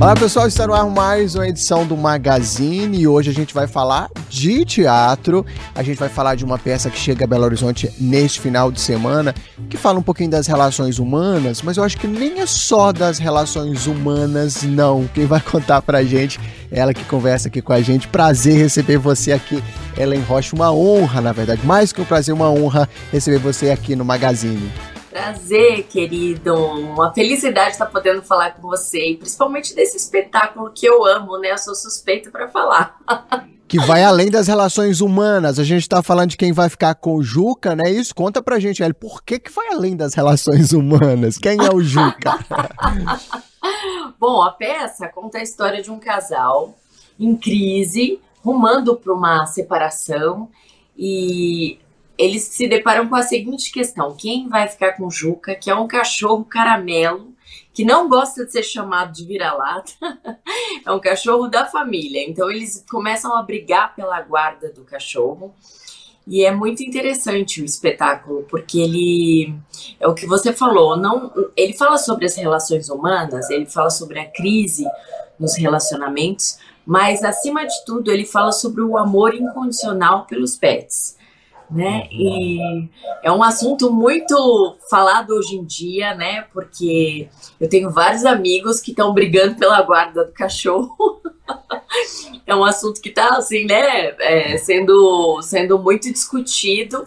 Olá pessoal, está no ar mais uma edição do Magazine e hoje a gente vai falar de teatro. A gente vai falar de uma peça que chega a Belo Horizonte neste final de semana, que fala um pouquinho das relações humanas, mas eu acho que nem é só das relações humanas, não. Quem vai contar pra gente é ela que conversa aqui com a gente. Prazer receber você aqui, Ellen Rocha. Uma honra, na verdade, mais que um prazer, uma honra receber você aqui no Magazine. Prazer, querido. Uma felicidade estar podendo falar com você, e principalmente desse espetáculo que eu amo, né? Eu sou suspeita para falar. que vai além das relações humanas. A gente está falando de quem vai ficar com o Juca, né? Isso conta pra gente, Eli, por que, que vai além das relações humanas? Quem é o Juca? Bom, a peça conta a história de um casal em crise, rumando para uma separação e eles se deparam com a seguinte questão: quem vai ficar com Juca, que é um cachorro caramelo, que não gosta de ser chamado de vira-lata, é um cachorro da família. Então eles começam a brigar pela guarda do cachorro. E é muito interessante o espetáculo, porque ele é o que você falou, não, ele fala sobre as relações humanas, ele fala sobre a crise nos relacionamentos, mas acima de tudo, ele fala sobre o amor incondicional pelos pets né? E é um assunto muito falado hoje em dia, né? Porque eu tenho vários amigos que estão brigando pela guarda do cachorro. é um assunto que está assim, né? É, sendo, sendo muito discutido.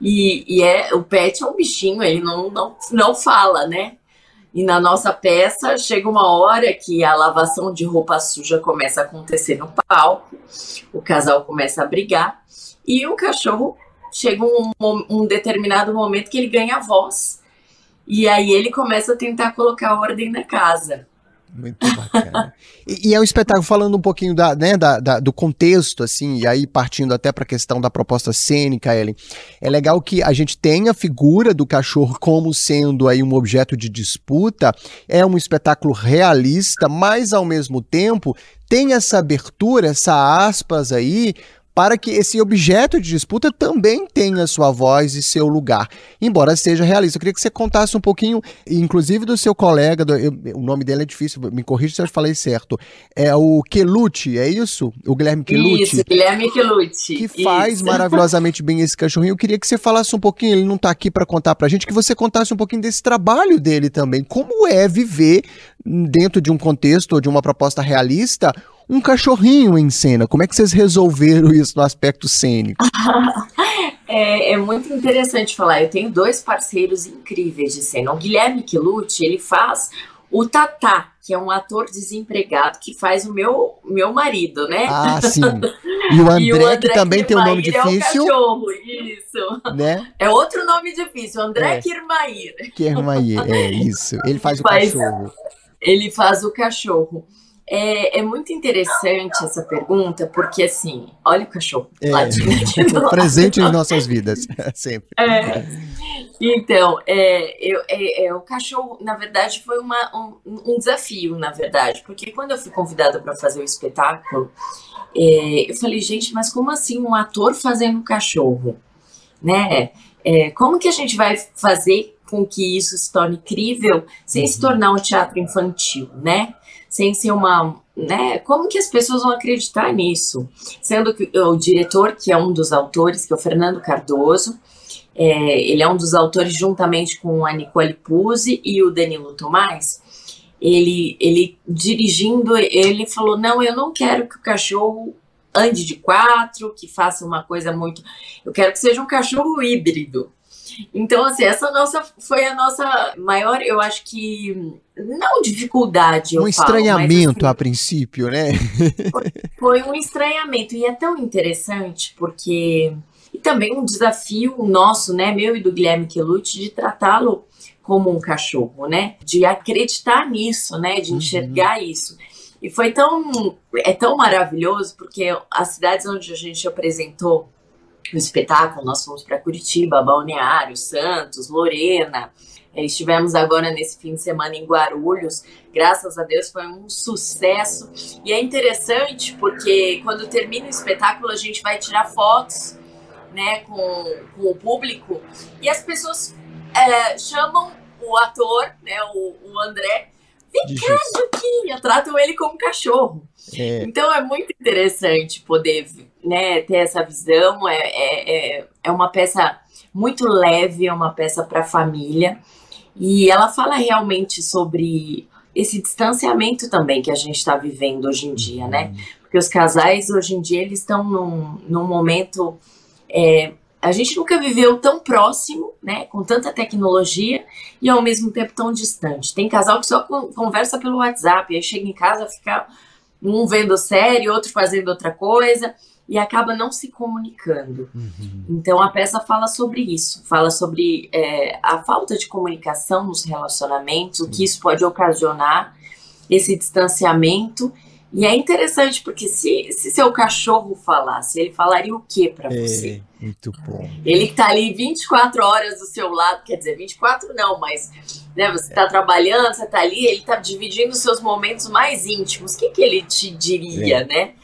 E, e, é, o pet é um bichinho, ele não, não, não fala, né? E na nossa peça chega uma hora que a lavação de roupa suja começa a acontecer no palco, o casal começa a brigar e o cachorro chega um, um determinado momento que ele ganha voz. E aí ele começa a tentar colocar ordem na casa. Muito bacana. e, e, é um espetáculo falando um pouquinho da, né, da, da do contexto, assim, e aí partindo até para a questão da proposta cênica, Ellen. É legal que a gente tenha a figura do cachorro como sendo aí um objeto de disputa. É um espetáculo realista, mas ao mesmo tempo tem essa abertura, essa aspas aí, para que esse objeto de disputa também tenha sua voz e seu lugar, embora seja realista. Eu queria que você contasse um pouquinho, inclusive do seu colega, do, eu, o nome dele é difícil, me corrija se eu falei certo. É o Kelucci, é isso? O Guilherme Kelucci? Isso, Guilherme Kelucci. Que faz isso. maravilhosamente bem esse cachorrinho. Eu queria que você falasse um pouquinho, ele não está aqui para contar para a gente, que você contasse um pouquinho desse trabalho dele também. Como é viver dentro de um contexto ou de uma proposta realista um cachorrinho em cena. Como é que vocês resolveram isso no aspecto cênico? é, é, muito interessante falar. Eu tenho dois parceiros incríveis de cena. O Guilherme Quilucci, ele faz o Tatá, que é um ator desempregado que faz o meu, meu marido, né? Ah, sim. E o André, e o André que também tem um nome difícil. É um cachorro, isso. Né? É outro nome difícil, André é. Kirmair. Kirmair, é isso. Ele faz, faz o cachorro. Ele faz o cachorro. É, é, muito interessante essa pergunta, porque assim, olha o cachorro é, presente em nossas vidas, sempre. É. Então, é, eu, é, é, o cachorro, na verdade, foi uma, um, um, desafio, na verdade, porque quando eu fui convidada para fazer o espetáculo, é, eu falei, gente, mas como assim um ator fazendo um cachorro? Né? É, como que a gente vai fazer com que isso se torne crível sem uhum. se tornar um teatro infantil, né? sem ser uma. Né? Como que as pessoas vão acreditar nisso? Sendo que o diretor, que é um dos autores, que é o Fernando Cardoso, é, ele é um dos autores, juntamente com a Nicole Puzzi e o Danilo Tomás. Ele, ele dirigindo, ele falou: Não, eu não quero que o cachorro ande de quatro, que faça uma coisa muito. Eu quero que seja um cachorro híbrido. Então, assim, essa nossa foi a nossa maior, eu acho que não dificuldade. Um estranhamento falo, assim, a princípio, né? Foi, um estranhamento e é tão interessante porque e também um desafio nosso, né, meu e do Guilherme Quelucci, de tratá-lo como um cachorro, né? De acreditar nisso, né? De uhum. enxergar uhum. isso. E foi tão é tão maravilhoso porque as cidades onde a gente apresentou o espetáculo, nós fomos para Curitiba, Balneário, Santos, Lorena. É, estivemos agora nesse fim de semana em Guarulhos. Graças a Deus foi um sucesso. E é interessante porque quando termina o espetáculo a gente vai tirar fotos né, com, com o público e as pessoas é, chamam o ator, né, o, o André, vem cá, Juquinha, tratam ele como cachorro. É. Então é muito interessante poder né, ter essa visão. É, é, é, é uma peça muito leve, é uma peça para a família. E ela fala realmente sobre esse distanciamento também que a gente está vivendo hoje em dia, né? Uhum. Porque os casais hoje em dia eles estão num, num momento. É, a gente nunca viveu tão próximo, né? Com tanta tecnologia e ao mesmo tempo tão distante. Tem casal que só conversa pelo WhatsApp, aí chega em casa, fica um vendo série, outro fazendo outra coisa e acaba não se comunicando. Uhum. Então a peça fala sobre isso, fala sobre é, a falta de comunicação nos relacionamentos, o que isso pode ocasionar, esse distanciamento. E é interessante porque se, se seu cachorro falasse, ele falaria o que para é, você? Muito bom. Ele que tá ali 24 horas do seu lado, quer dizer, 24 não, mas né, você está trabalhando, você está ali, ele está dividindo os seus momentos mais íntimos. O que, que ele te diria, é. né?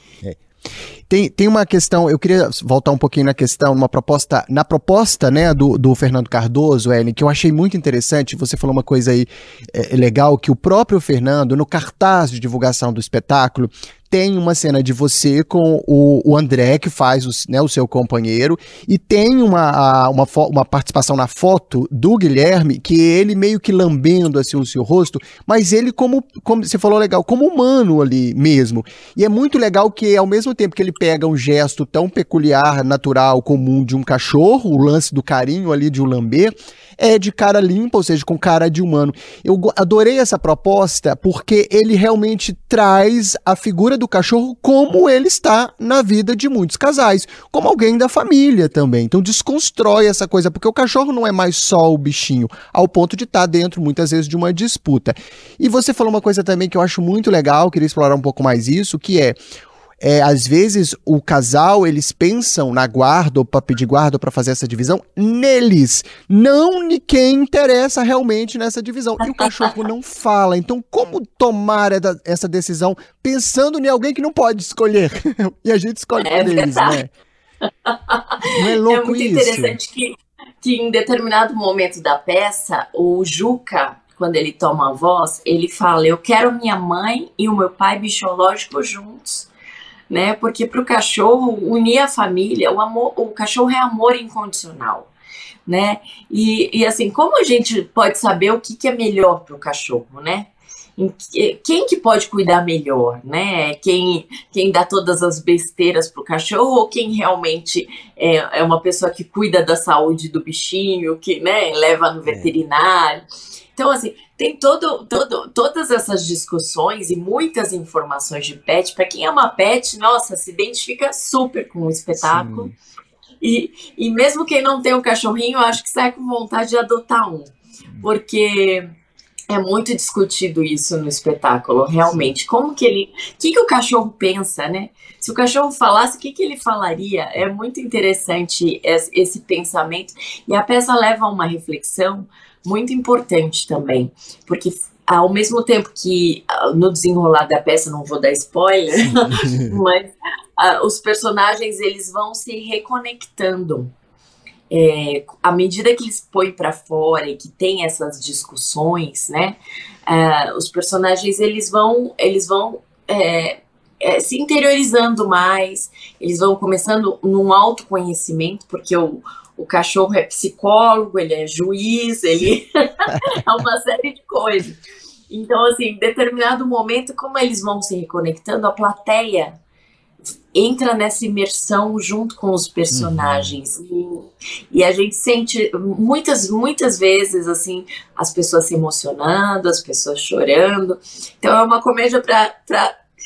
Tem, tem uma questão, eu queria voltar um pouquinho na questão, uma proposta, na proposta, né, do, do Fernando Cardoso, Ellen, que eu achei muito interessante, você falou uma coisa aí é, legal, que o próprio Fernando, no cartaz de divulgação do espetáculo, tem uma cena de você com o, o André, que faz o, né, o seu companheiro, e tem uma, uma, uma participação na foto do Guilherme, que ele meio que lambendo assim o seu rosto, mas ele como, como você falou legal, como humano ali mesmo. E é muito legal que ao mesmo tempo que ele pega um gesto tão peculiar, natural, comum de um cachorro, o lance do carinho ali de um lamber, é de cara limpa, ou seja, com cara de humano. Eu adorei essa proposta porque ele realmente traz a figura do cachorro como ele está na vida de muitos casais, como alguém da família também. Então desconstrói essa coisa, porque o cachorro não é mais só o bichinho, ao ponto de estar tá dentro muitas vezes de uma disputa. E você falou uma coisa também que eu acho muito legal, queria explorar um pouco mais isso, que é é, às vezes o casal eles pensam na guarda ou para pedir guarda para fazer essa divisão neles, não em quem interessa realmente nessa divisão. E o cachorro não fala. Então, como tomar essa decisão pensando em alguém que não pode escolher? e a gente escolhe é, por eles, né? Não é louco é muito isso? interessante que, que em determinado momento da peça, o Juca, quando ele toma a voz, ele fala: Eu quero minha mãe e o meu pai biológico juntos né? Porque para o cachorro unir a família, o amor, o cachorro é amor incondicional, né? E, e assim, como a gente pode saber o que, que é melhor para o cachorro, né? Quem que pode cuidar melhor, né? Quem, quem dá todas as besteiras para o cachorro ou quem realmente é, é uma pessoa que cuida da saúde do bichinho, que né, leva no é. veterinário. É. Então, assim, tem todo, todo, todas essas discussões e muitas informações de pet. Para quem ama pet, nossa, se identifica super com o espetáculo. E, e mesmo quem não tem um cachorrinho, acho que sai com vontade de adotar um. Porque é muito discutido isso no espetáculo, realmente. Como que ele. O que, que o cachorro pensa, né? Se o cachorro falasse, o que, que ele falaria? É muito interessante esse pensamento. E a peça leva a uma reflexão muito importante também, porque ao mesmo tempo que ah, no desenrolar da peça, não vou dar spoiler, mas uh, os personagens eles vão se reconectando. É, à medida que eles põem para fora e que tem essas discussões, né, uh, os personagens eles vão, eles vão é, é, se interiorizando mais, eles vão começando num autoconhecimento, porque o, o cachorro é psicólogo, ele é juiz, ele é uma série de coisas. Então, assim, em determinado momento, como eles vão se reconectando, a plateia entra nessa imersão junto com os personagens uhum. e, e, a gente sente muitas muitas vezes assim as pessoas se emocionando as pessoas chorando então é uma comédia para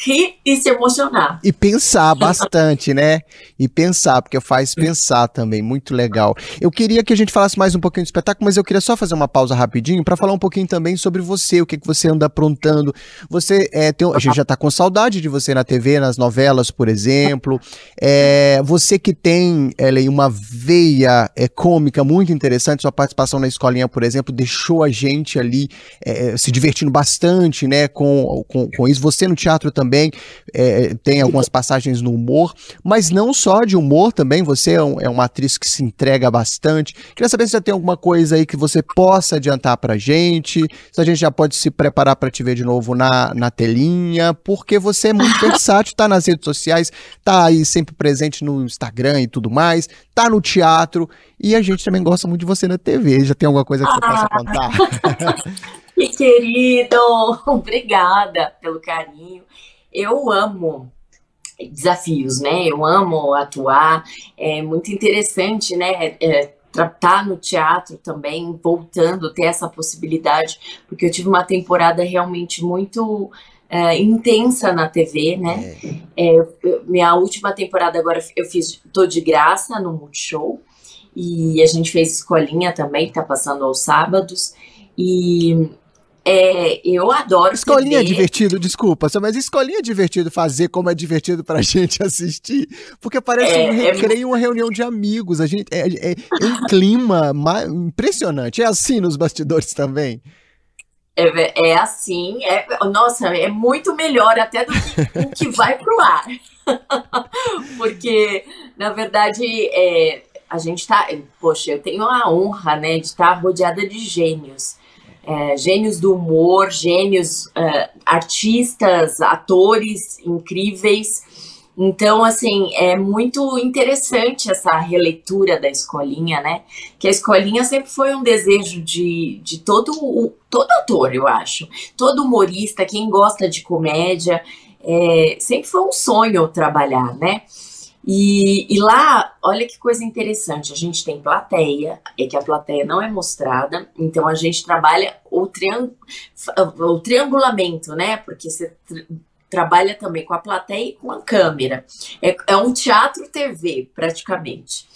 rir e se emocionar. E pensar bastante, né? E pensar, porque faz pensar também, muito legal. Eu queria que a gente falasse mais um pouquinho do espetáculo, mas eu queria só fazer uma pausa rapidinho para falar um pouquinho também sobre você, o que, que você anda aprontando. Você é, tem, a gente já tá com saudade de você na TV, nas novelas, por exemplo. É, você que tem, Ellen, uma veia é, cômica muito interessante, sua participação na escolinha, por exemplo, deixou a gente ali é, se divertindo bastante, né, com, com, com isso. Você no teatro também também é, tem algumas passagens no humor, mas não só de humor também, você é, um, é, uma atriz que se entrega bastante. Queria saber se já tem alguma coisa aí que você possa adiantar pra gente, se a gente já pode se preparar para te ver de novo na, na telinha, porque você é muito versátil, tá nas redes sociais, tá aí sempre presente no Instagram e tudo mais, tá no teatro, e a gente também gosta muito de você na TV. Já tem alguma coisa que você ah, possa contar? que querido! Obrigada pelo carinho. Eu amo desafios, né? Eu amo atuar. É muito interessante, né? É, estar no teatro também, voltando, ter essa possibilidade, porque eu tive uma temporada realmente muito é, intensa na TV, né? É. É, minha última temporada agora eu fiz Tô de Graça no Multishow, e a gente fez escolinha também, que tá passando aos sábados, e é, eu adoro Escolinha TV. é divertido, desculpa, mas escolinha é divertido fazer como é divertido pra gente assistir, porque parece é, um recreio, é... uma reunião de amigos, a gente, é, é, é um clima impressionante, é assim nos bastidores também. É, é assim, é, nossa, é muito melhor até do que o que vai pro ar. Porque, na verdade, é, a gente tá. Poxa, eu tenho a honra, né, de estar rodeada de gênios é, gênios do humor, gênios, é, artistas, atores incríveis. Então, assim, é muito interessante essa releitura da escolinha, né? Que a escolinha sempre foi um desejo de, de todo, todo ator, eu acho. Todo humorista, quem gosta de comédia, é, sempre foi um sonho trabalhar, né? E, e, lá, olha que coisa interessante, a gente tem plateia, é que a plateia não é mostrada, então a gente trabalha o, triang o triangulamento, né? Porque você trabalha também com a plateia e com a câmera. É, é um teatro TV, praticamente.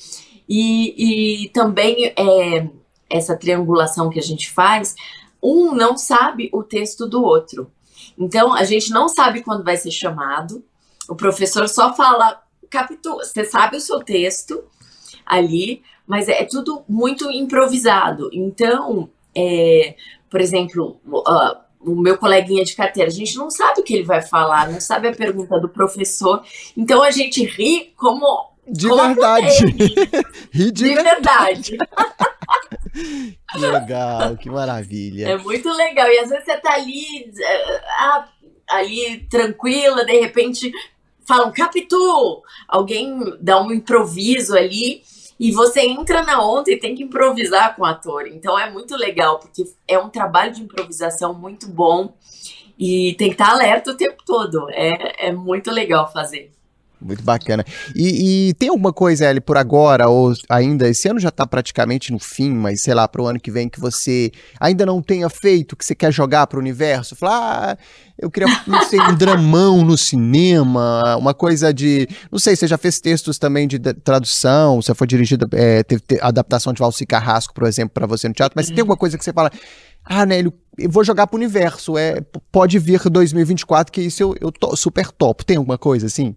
E, e também é, essa triangulação que a gente faz, um não sabe o texto do outro. Então, a gente não sabe quando vai ser chamado, o professor só fala captou, você sabe o seu texto ali, mas é, tudo muito improvisado. Então, é, por exemplo, uh, o meu coleguinha de carteira, a gente não sabe o que ele vai falar, não sabe a pergunta do professor, então a gente ri como. De como verdade. ri de, de verdade. verdade. que legal, que maravilha. É muito legal. E às vezes você tá ali, ah, ali tranquila, de repente falam Capitu, alguém dá um improviso ali e você entra na onda e tem que improvisar com o ator. Então é muito legal, porque é um trabalho de improvisação muito bom e tem que estar alerta o tempo todo. É, é muito legal fazer. Muito bacana. E, e, tem alguma coisa, Eli, por agora, ou ainda, esse ano já está praticamente no fim, mas sei lá, para o ano que vem, que você ainda não tenha feito, que você quer jogar para o universo? Falar, ah, eu queria, não sei, um dramão no cinema, uma coisa de. Não sei, você já fez textos também de tradução, você foi dirigido, é, teve, adaptação de Valci Carrasco, por exemplo, para você no teatro, mas uhum. tem alguma coisa que você fala. Ah, Nélio, eu vou jogar pro universo. É, pode vir 2024, que isso eu, eu to, super top. Tem alguma coisa assim?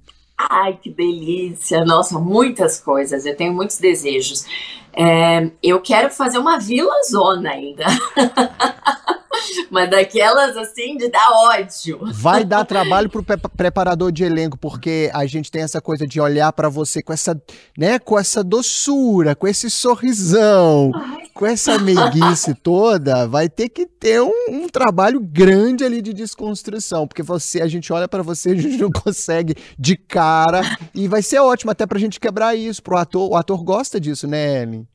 Ai, que delícia! Nossa, muitas coisas. Eu tenho muitos desejos. É, eu quero fazer uma vila zona ainda. Mas daquelas assim de dar ódio. Vai dar trabalho pro pre preparador de elenco, porque a gente tem essa coisa de olhar para você com essa, né, com essa doçura, com esse sorrisão, Ai. com essa meiguice toda, vai ter que ter um, um, trabalho grande ali de desconstrução, porque você, a gente olha para você, a gente não consegue de cara e vai ser ótimo até pra gente quebrar isso pro ator. O ator gosta disso, né, Ellen?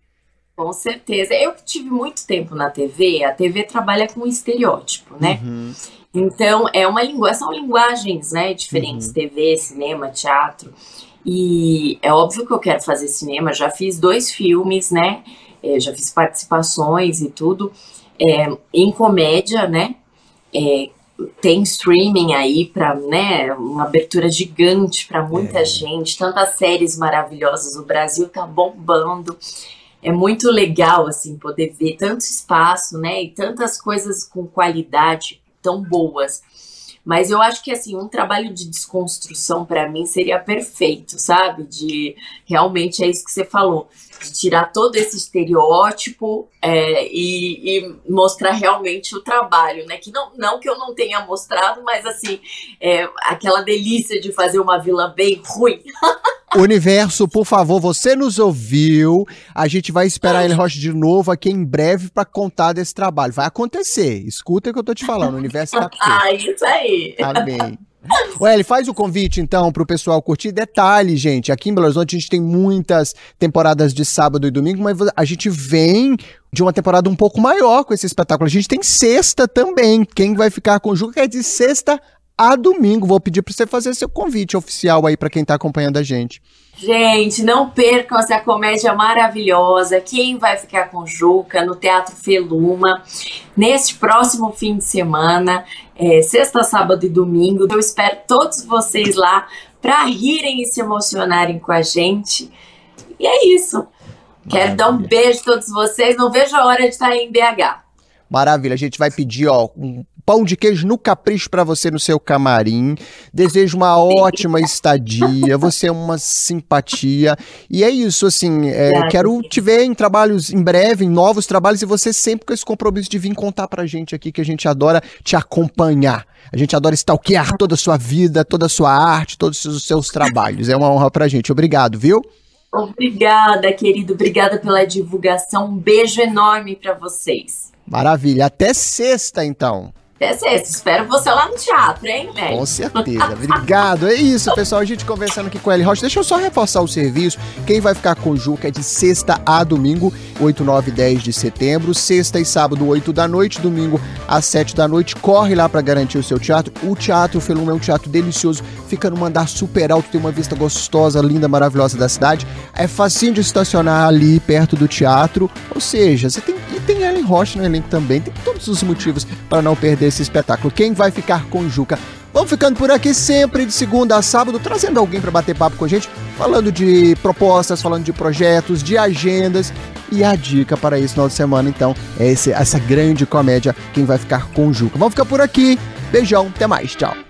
Com certeza. Eu que tive muito tempo na TV, a TV trabalha com estereótipo, né? Uhum. Então, é uma linguagem, são linguagens, né, diferentes, uhum. TV, cinema, teatro. E é óbvio que eu quero fazer cinema, já fiz dois filmes, né? É, já fiz participações e tudo. É, em comédia, né? É, tem streaming aí para né, uma abertura gigante para muita é. gente, tantas séries maravilhosas, o Brasil tá bombando é muito legal assim poder ver tanto espaço, né, e tantas coisas com qualidade tão boas. Mas eu acho que assim, um trabalho de desconstrução para mim seria perfeito, sabe? De realmente é isso que você falou, de tirar todo esse estereótipo é, e, e, mostrar realmente o trabalho, né? Que não, não que eu não tenha mostrado, mas assim, é, aquela delícia de fazer uma vila bem ruim. Universo, por favor, você nos ouviu. A gente vai esperar ele Rocha de novo aqui em breve para contar desse trabalho. Vai acontecer. Escuta o que eu tô te falando. O universo tá aqui. Ah, isso aí. Amém. Ué, ele faz o convite, então, pro pessoal curtir. Detalhe, gente, aqui em Belo Horizonte a gente tem muitas temporadas de sábado e domingo, mas a gente vem de uma temporada um pouco maior com esse espetáculo. A gente tem sexta também. Quem vai ficar com o Juca é de sexta a domingo. Vou pedir para você fazer seu convite oficial aí para quem está acompanhando a gente. Gente, não percam essa comédia maravilhosa. Quem vai ficar com Juca no Teatro Feluma neste próximo fim de semana, é, sexta, sábado e domingo. Eu espero todos vocês lá para rirem e se emocionarem com a gente. E é isso. Quero dar um beijo a todos vocês. Não vejo a hora de estar em BH. Maravilha, a gente vai pedir ó, um pão de queijo no capricho para você no seu camarim. Desejo uma ótima estadia, você é uma simpatia. E é isso, assim, é, quero te ver em trabalhos em breve, em novos trabalhos, e você sempre com esse compromisso de vir contar pra gente aqui, que a gente adora te acompanhar. A gente adora stalkear toda a sua vida, toda a sua arte, todos os seus trabalhos. É uma honra pra gente. Obrigado, viu? Obrigada, querido. Obrigada pela divulgação. Um beijo enorme para vocês. Maravilha. Até sexta, então. Até sexta. Espero você lá no teatro, hein, velho? Com certeza. Obrigado. É isso, pessoal. A gente conversando aqui com a Eli Rocha. Deixa eu só reforçar o serviço. Quem vai ficar com o Juca é de sexta a domingo, 8, 9 e 10 de setembro. Sexta e sábado, 8 da noite. Domingo, às 7 da noite. Corre lá para garantir o seu teatro. O Teatro Feluma é um teatro delicioso. Fica num andar super alto. Tem uma vista gostosa, linda, maravilhosa da cidade. É facinho de estacionar ali perto do teatro. Ou seja, você tem. Tem Ellen Rocha no elenco também. Tem todos os motivos para não perder esse espetáculo. Quem vai ficar com Juca? Vamos ficando por aqui sempre de segunda a sábado, trazendo alguém para bater papo com a gente, falando de propostas, falando de projetos, de agendas. E a dica para esse final de semana, então, é esse, essa grande comédia Quem vai ficar com Juca. Vamos ficar por aqui. Beijão, até mais, tchau.